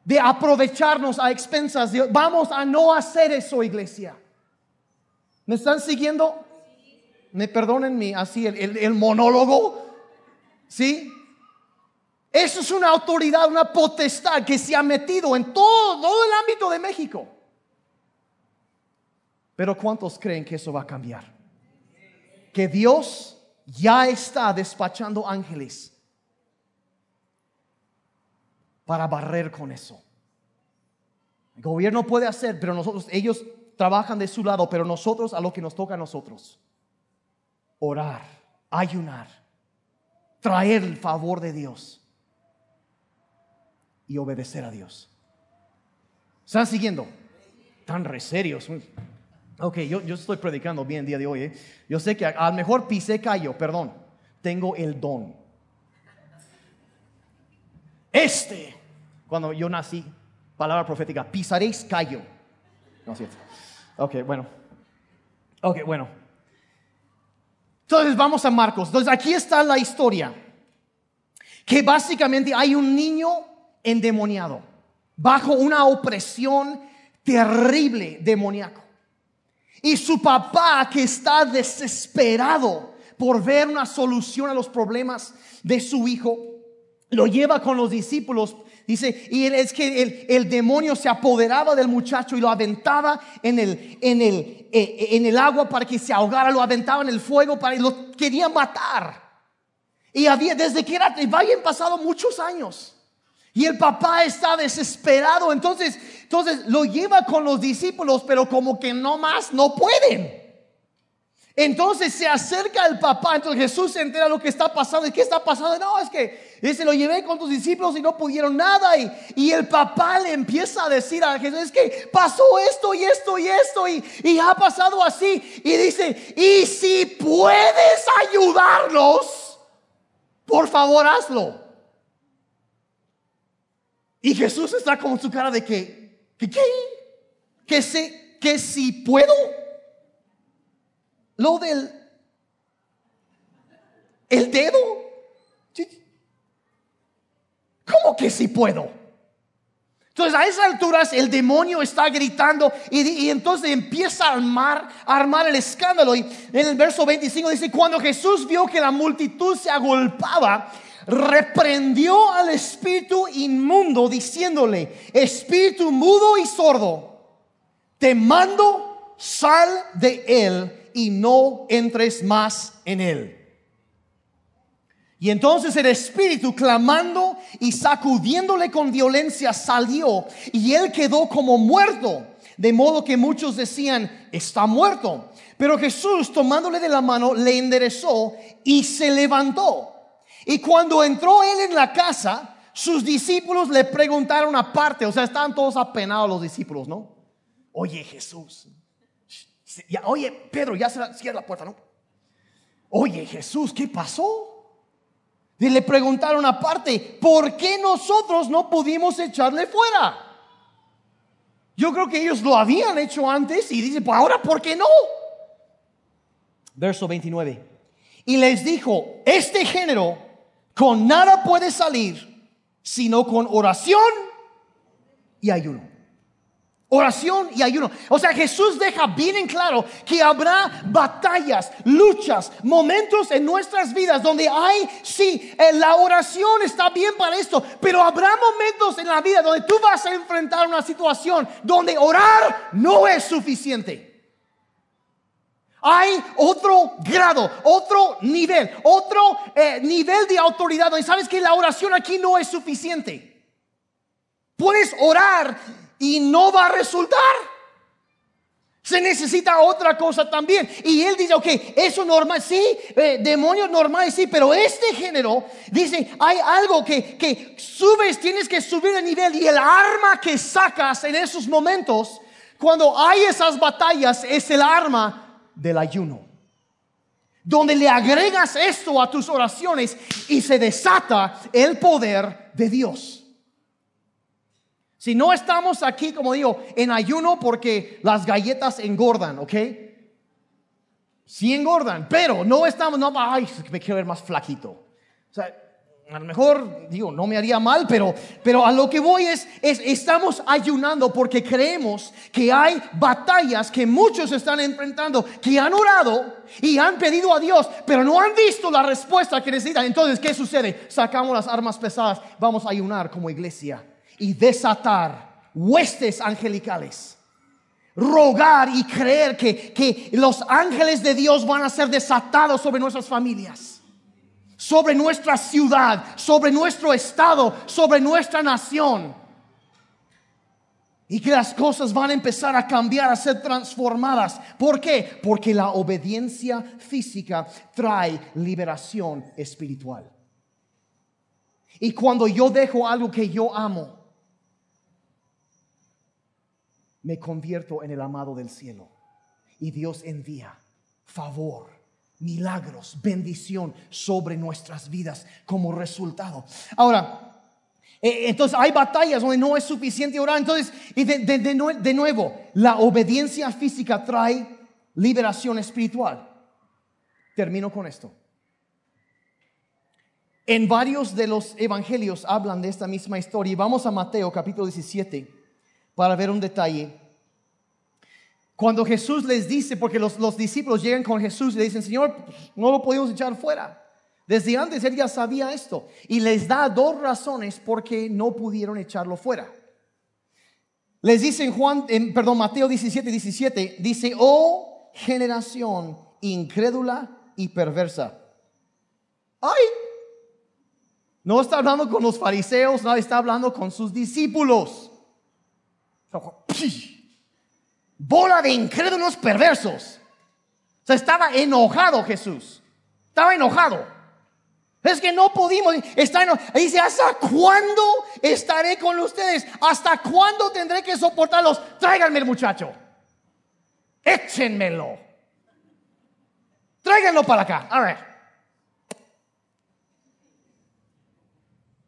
de aprovecharnos a expensas de, vamos a no hacer eso, iglesia. ¿Me están siguiendo? Me perdonen mi así el, el monólogo, ¿sí? Eso es una autoridad, una potestad que se ha metido en todo, el ámbito de México. Pero ¿cuántos creen que eso va a cambiar? Que Dios ya está despachando ángeles para barrer con eso. El gobierno puede hacer, pero nosotros, ellos trabajan de su lado, pero nosotros a lo que nos toca a nosotros, orar, ayunar traer el favor de Dios y obedecer a Dios. ¿Están siguiendo? Tan re serios. Ok, yo, yo estoy predicando bien el día de hoy. ¿eh? Yo sé que a, lo mejor pisé callo, perdón. Tengo el don. Este, cuando yo nací, palabra profética, pisaréis callo. No. Ok, bueno. Ok, bueno. Entonces vamos a Marcos. Entonces aquí está la historia. Que básicamente hay un niño endemoniado, bajo una opresión terrible demoníaco. Y su papá que está desesperado por ver una solución a los problemas de su hijo, lo lleva con los discípulos. Dice, y es que el, demonio se apoderaba del muchacho y lo aventaba en el, en, el, eh, eh, en el agua para que se ahogara, lo aventaba en el fuego para lo quería matar. Y había, desde que era, habían pasado muchos años. Y el papá está desesperado. Entonces, entonces lo lleva con los discípulos, pero como que no más, no pueden. Entonces se acerca el papá, entonces Jesús se entera lo que está pasando. ¿Y qué está pasando? No, es que se lo llevé con tus discípulos y no pudieron nada. Y, y, el papá le empieza a decir a Jesús, es que pasó esto y esto y esto y, y ha pasado así. Y dice, y si puedes ayudarlos, por favor hazlo. Y Jesús está con su cara de que, que qué, que, sé, que si puedo. Lo del, el dedo. ¿Cómo que si puedo? Entonces a esas alturas el demonio está gritando y, entonces empieza a armar, a armar el escándalo. Y en el verso 25 dice, cuando Jesús vio que la multitud se agolpaba, reprendió al espíritu inmundo diciéndole, espíritu mudo y sordo, te mando, sal de él y no entres más en él. Y entonces el espíritu clamando y sacudiéndole con violencia salió y él quedó como muerto, de modo que muchos decían, está muerto. Pero Jesús tomándole de la mano le enderezó y se levantó. Y cuando entró él en la casa, sus discípulos le preguntaron aparte, o sea, estaban todos apenados los discípulos, ¿no? Oye Jesús, oye Pedro, ya se cierra la puerta, ¿no? Oye Jesús, ¿qué pasó? Y le preguntaron aparte, ¿por qué nosotros no pudimos echarle fuera? Yo creo que ellos lo habían hecho antes y dice, pues ahora, ¿por qué no? Verso 29. Y les dijo, este género con nada puede salir sino con oración y ayuno. Oración y ayuno. O sea, Jesús deja bien en claro que habrá batallas, luchas, momentos en nuestras vidas donde hay, sí, eh, la oración está bien para esto, pero habrá momentos en la vida donde tú vas a enfrentar una situación donde orar no es suficiente. Hay otro grado, otro nivel, otro eh, nivel de autoridad. Y sabes que la oración aquí no es suficiente. Puedes orar y no va a resultar. Se necesita otra cosa también. Y él dice, ok, eso normal, sí, eh, demonios normales, sí, pero este género dice, hay algo que, que subes, tienes que subir de nivel y el arma que sacas en esos momentos, cuando hay esas batallas, es el arma del ayuno. Donde le agregas esto a tus oraciones y se desata el poder de Dios. Si no estamos aquí, como digo, en ayuno porque las galletas engordan, ¿ok? Sí engordan, pero no estamos, no, ay, me quiero ver más flaquito. O sea, a lo mejor, digo, no me haría mal, pero, pero a lo que voy es, es, estamos ayunando porque creemos que hay batallas que muchos están enfrentando, que han orado y han pedido a Dios, pero no han visto la respuesta que necesitan. Entonces, ¿qué sucede? Sacamos las armas pesadas, vamos a ayunar como iglesia y desatar huestes angelicales. Rogar y creer que, que los ángeles de Dios van a ser desatados sobre nuestras familias sobre nuestra ciudad, sobre nuestro estado, sobre nuestra nación. Y que las cosas van a empezar a cambiar, a ser transformadas. ¿Por qué? Porque la obediencia física trae liberación espiritual. Y cuando yo dejo algo que yo amo, me convierto en el amado del cielo. Y Dios envía favor, milagros, bendición sobre nuestras vidas como resultado. Ahora, eh, entonces hay batallas donde no es suficiente orar. Entonces, y de, nuevo, la obediencia física trae liberación espiritual. Termino con esto. En varios de los evangelios hablan de esta misma historia. Y vamos a Mateo capítulo 17 para ver un detalle. Cuando Jesús les dice, porque los, los discípulos llegan con Jesús y le dicen, Señor, no lo podemos echar fuera. Desde antes él ya sabía esto y les da dos razones por qué no pudieron echarlo fuera. Les dice en Juan, en, perdón, Mateo 17, 17, dice, oh generación incrédula y perversa. Ay, no está hablando con los fariseos, no está hablando con sus discípulos. Bola de incrédulos perversos. O sea, estaba enojado Jesús. Estaba enojado. Es que no pudimos estar Dice, ¿hasta cuándo estaré con ustedes? ¿Hasta cuándo tendré que soportarlos? Tráiganme el muchacho. Échenmelo. Tráiganlo para acá. A ver.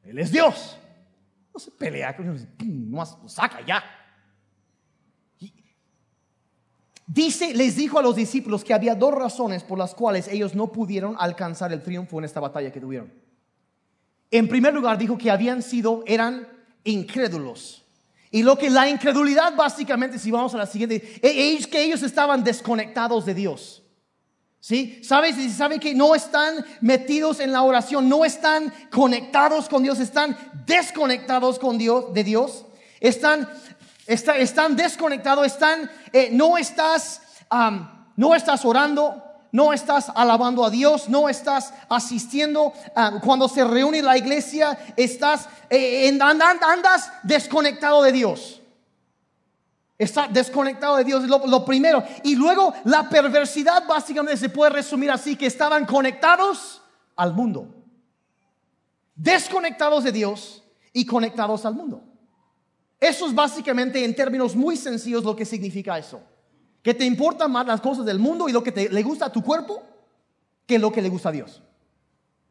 Él es Dios. No se pelea ellos. No saca ya. Dice, les dijo a los discípulos que había dos razones por las cuales ellos no pudieron alcanzar el triunfo en esta batalla que tuvieron. En primer lugar, dijo que habían sido, eran incrédulos. Y lo que la incredulidad básicamente, si vamos a la siguiente, e, es que ellos estaban desconectados de Dios. ¿Sí? ¿Sabes? Saben que no están metidos en la oración, no están conectados con Dios, están desconectados con Dios, de Dios. Están están desconectados, están, eh, no estás, no estás orando, no estás alabando a Dios, no estás asistiendo. cuando se reúne la iglesia, estás, eh, andas desconectado de Dios. Está desconectado de Dios, lo primero. Y luego la perversidad básicamente se puede resumir así, que estaban conectados al mundo. Desconectados de Dios y conectados al mundo. Eso es básicamente en términos muy sencillos lo que significa eso. Que te importan más las cosas del mundo y lo que te, le gusta a tu cuerpo que lo que le gusta a Dios.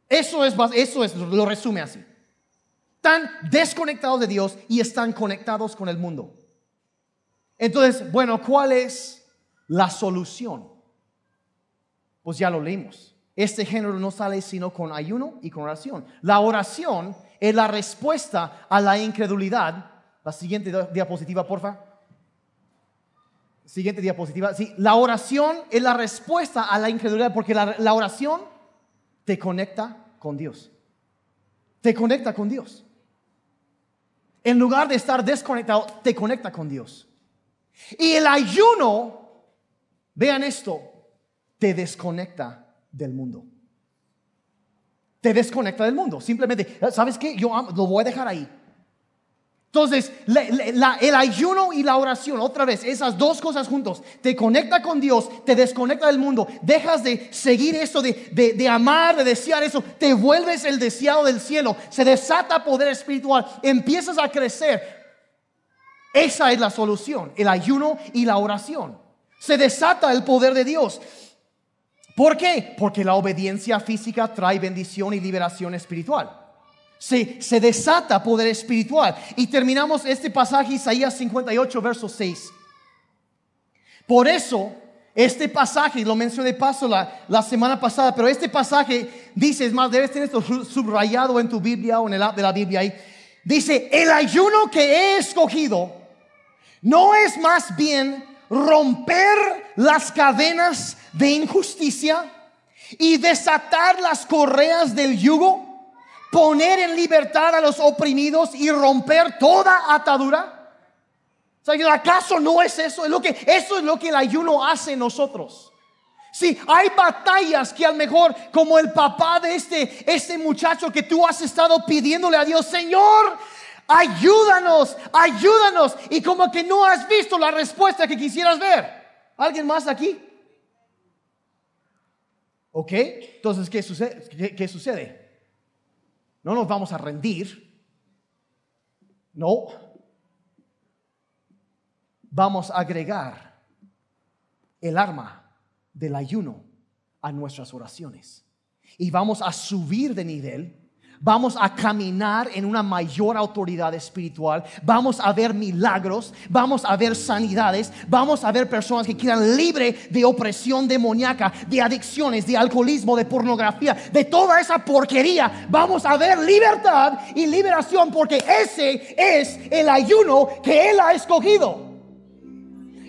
Eso es, eso es, lo resume así. Están desconectados de Dios y están conectados con el mundo. Entonces, bueno, ¿cuál es la solución? Pues ya lo leímos. Este género no sale sino con ayuno y con oración. La oración es la respuesta a la incredulidad la siguiente diapositiva, porfa. Siguiente diapositiva. Sí, la oración es la respuesta a la incredulidad porque la, oración te conecta con Dios. Te conecta con Dios. En lugar de estar desconectado, te conecta con Dios. Y el ayuno, vean esto, te desconecta del mundo. Te desconecta del mundo. Simplemente, ¿sabes qué? Yo lo voy a dejar ahí. Entonces, el ayuno y la oración, otra vez, esas dos cosas juntos, te conecta con Dios, te desconecta del mundo, dejas de seguir eso, de, de, amar, de desear eso, te vuelves el deseado del cielo, se desata poder espiritual, empiezas a crecer. Esa es la solución, el ayuno y la oración. Se desata el poder de Dios. ¿Por qué? Porque la obediencia física trae bendición y liberación espiritual se, desata poder espiritual. Y terminamos este pasaje, Isaías 58, verso 6. Por eso, este pasaje, lo mencioné de paso la, la, semana pasada, pero este pasaje dice, es más, debes tener esto subrayado en tu Biblia o en el app de la Biblia ahí. Dice, el ayuno que he escogido no es más bien romper las cadenas de injusticia y desatar las correas del yugo poner en libertad a los oprimidos y romper toda atadura? ¿acaso no es eso? Es lo que, eso es lo que el ayuno hace en nosotros. Si hay batallas que a lo mejor, como el papá de este, este muchacho que tú has estado pidiéndole a Dios, Señor, ayúdanos, ayúdanos. Y como que no has visto la respuesta que quisieras ver. ¿Alguien más aquí? ¿Ok? Entonces, ¿qué sucede? ¿Qué, qué sucede? No nos vamos a rendir. No. Vamos a agregar el arma del ayuno a nuestras oraciones. Y vamos a subir de nivel vamos a caminar en una mayor autoridad espiritual, vamos a ver milagros, vamos a ver sanidades, vamos a ver personas que quedan libres de opresión demoníaca, de adicciones, de alcoholismo, de pornografía, de toda esa porquería. Vamos a ver libertad y liberación porque ese es el ayuno que Él ha escogido.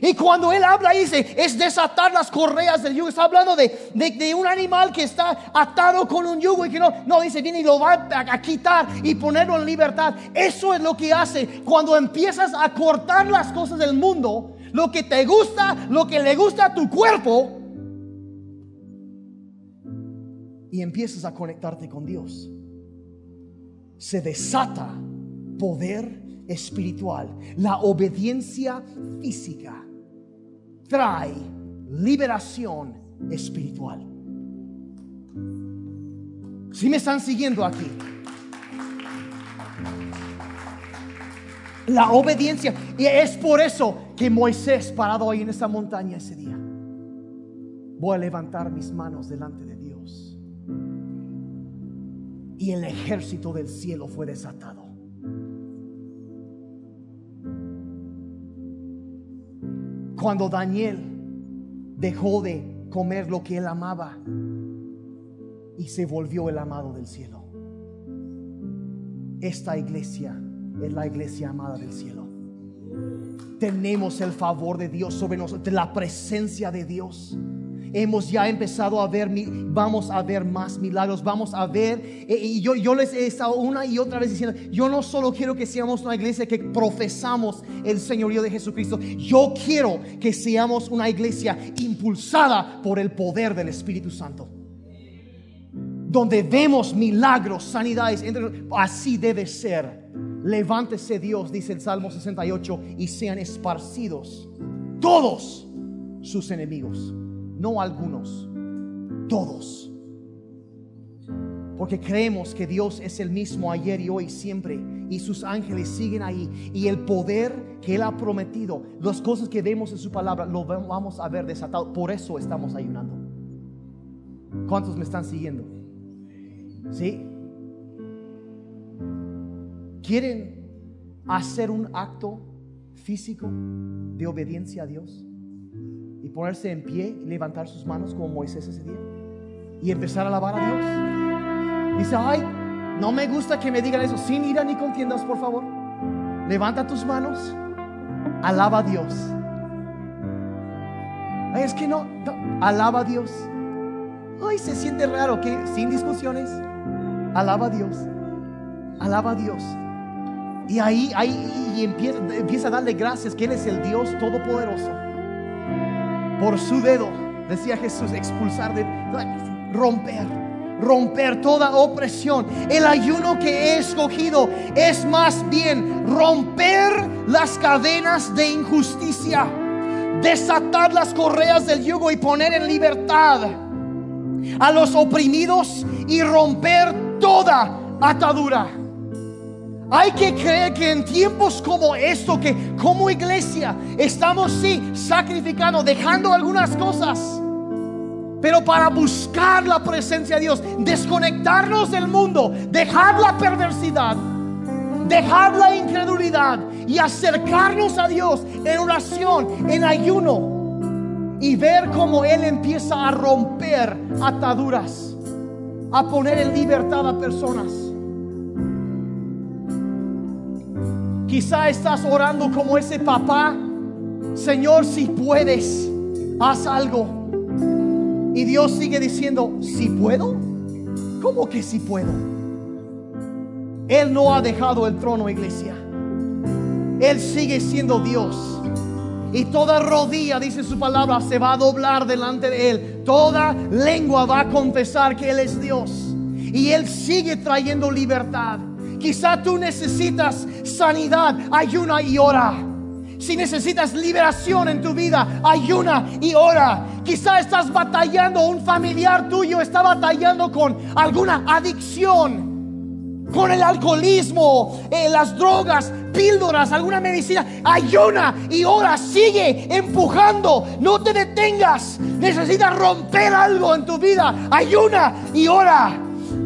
Y cuando él habla, dice, es desatar las correas del yugo. Está hablando de, de, un animal que está atado con un yugo y que no, no dice, viene y lo va a, a, quitar y ponerlo en libertad. Eso es lo que hace cuando empiezas a cortar las cosas del mundo, lo que te gusta, lo que le gusta a tu cuerpo, y empiezas a conectarte con Dios. Se desata poder espiritual, la obediencia física trae liberación espiritual. Si me están siguiendo aquí. La obediencia. Y es por eso que Moisés parado ahí en esa montaña ese día. Voy a levantar mis manos delante de Dios. Y el ejército del cielo fue desatado. Cuando Daniel dejó de comer lo que él amaba y se volvió el amado del cielo. Esta iglesia es la iglesia amada del cielo. Tenemos el favor de Dios sobre nosotros, la presencia de Dios hemos ya empezado a ver, vamos a ver más milagros, vamos a ver, eh, y yo, yo les he estado una y otra vez diciendo, yo no solo quiero que seamos una iglesia que profesamos el señorío de Jesucristo, yo quiero que seamos una iglesia impulsada por el poder del Espíritu Santo. Donde vemos milagros, sanidades, así debe ser. Levántese Dios, dice el Salmo 68, y sean esparcidos todos sus enemigos no algunos, todos. Porque creemos que Dios es el mismo ayer y hoy siempre. Y sus ángeles siguen ahí. Y el poder que Él ha prometido, las cosas que vemos en su palabra, lo vamos a ver desatado. Por eso estamos ayunando. ¿Cuántos me están siguiendo? ¿Sí? ¿Quieren hacer un acto físico de obediencia a Dios? Ponerse en pie y levantar sus manos como Moisés ese día y empezar a alabar a Dios. Dice, ay, no me gusta que me digan eso, sin ira ni contiendas, por favor. Levanta tus manos, alaba a Dios. Ay, es que no, alaba a Dios. Ay, se siente raro que sin discusiones, alaba a Dios, alaba a Dios. Y ahí, ahí y empieza, empieza a darle gracias que Él es el Dios Todopoderoso por su dedo, decía Jesús, expulsar de romper, romper toda opresión. El ayuno que he escogido es más bien romper las cadenas de injusticia, desatar las correas del yugo y poner en libertad a los oprimidos y romper toda atadura. Hay que creer que en tiempos como esto, que como iglesia estamos sí sacrificando, dejando algunas cosas, pero para buscar la presencia de Dios, desconectarnos del mundo, dejar la perversidad, dejar la incredulidad y acercarnos a Dios en oración, en ayuno y ver cómo Él empieza a romper ataduras, a poner en libertad a personas. Quizá estás orando como ese papá. Señor, si puedes, haz algo. Y Dios sigue diciendo, si puedo. ¿Cómo que si puedo? Él no ha dejado el trono, iglesia. Él sigue siendo Dios. Y toda rodilla, dice su palabra, se va a doblar delante de Él. Toda lengua va a confesar que Él es Dios. Y Él sigue trayendo libertad. Quizá tú necesitas sanidad, ayuna y ora. Si necesitas liberación en tu vida, ayuna y ora. Quizá estás batallando, un familiar tuyo está batallando con alguna adicción. con el alcoholismo, eh, las drogas, píldoras, alguna medicina. Ayuna y ora, sigue empujando, no te detengas. Necesitas romper algo en tu vida. Ayuna y ora.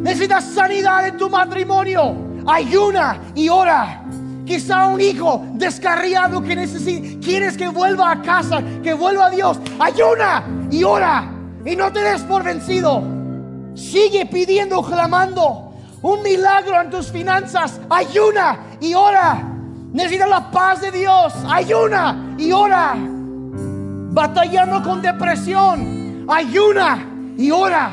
Necesitas sanidad en tu matrimonio. Ayuna y ora. Quizá un hijo descarriado que necesita, quieres que vuelva a casa, que vuelva a Dios. Ayuna y ora. Y no te des por vencido. Sigue pidiendo, clamando. Un milagro en tus finanzas. Ayuna y ora. Necesitas la paz de Dios. Ayuna y ora. Batallando con depresión. Ayuna y ora.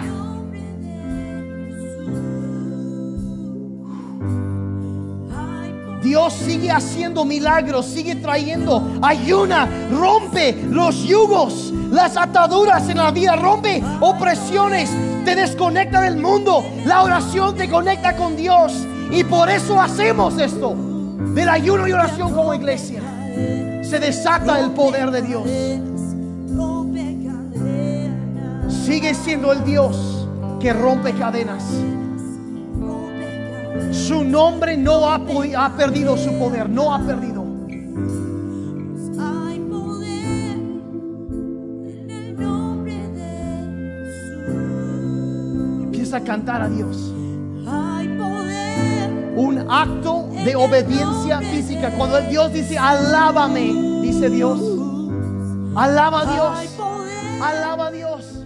Dios sigue haciendo milagros, sigue trayendo ayuna, rompe los yugos, las ataduras en la vida, rompe opresiones, te desconecta del mundo. La oración te conecta con Dios y por eso hacemos esto, del ayuno y oración como iglesia. Se desata el poder de Dios. Sigue siendo el Dios que rompe cadenas. Su nombre no ha, ha perdido su poder, no ha perdido. Hay poder en el nombre de Jesús. Empieza a cantar a Dios. Hay poder Un acto de obediencia física. Cuando el Dios dice, alábame, dice Dios. Alaba a Dios. Alaba a Dios.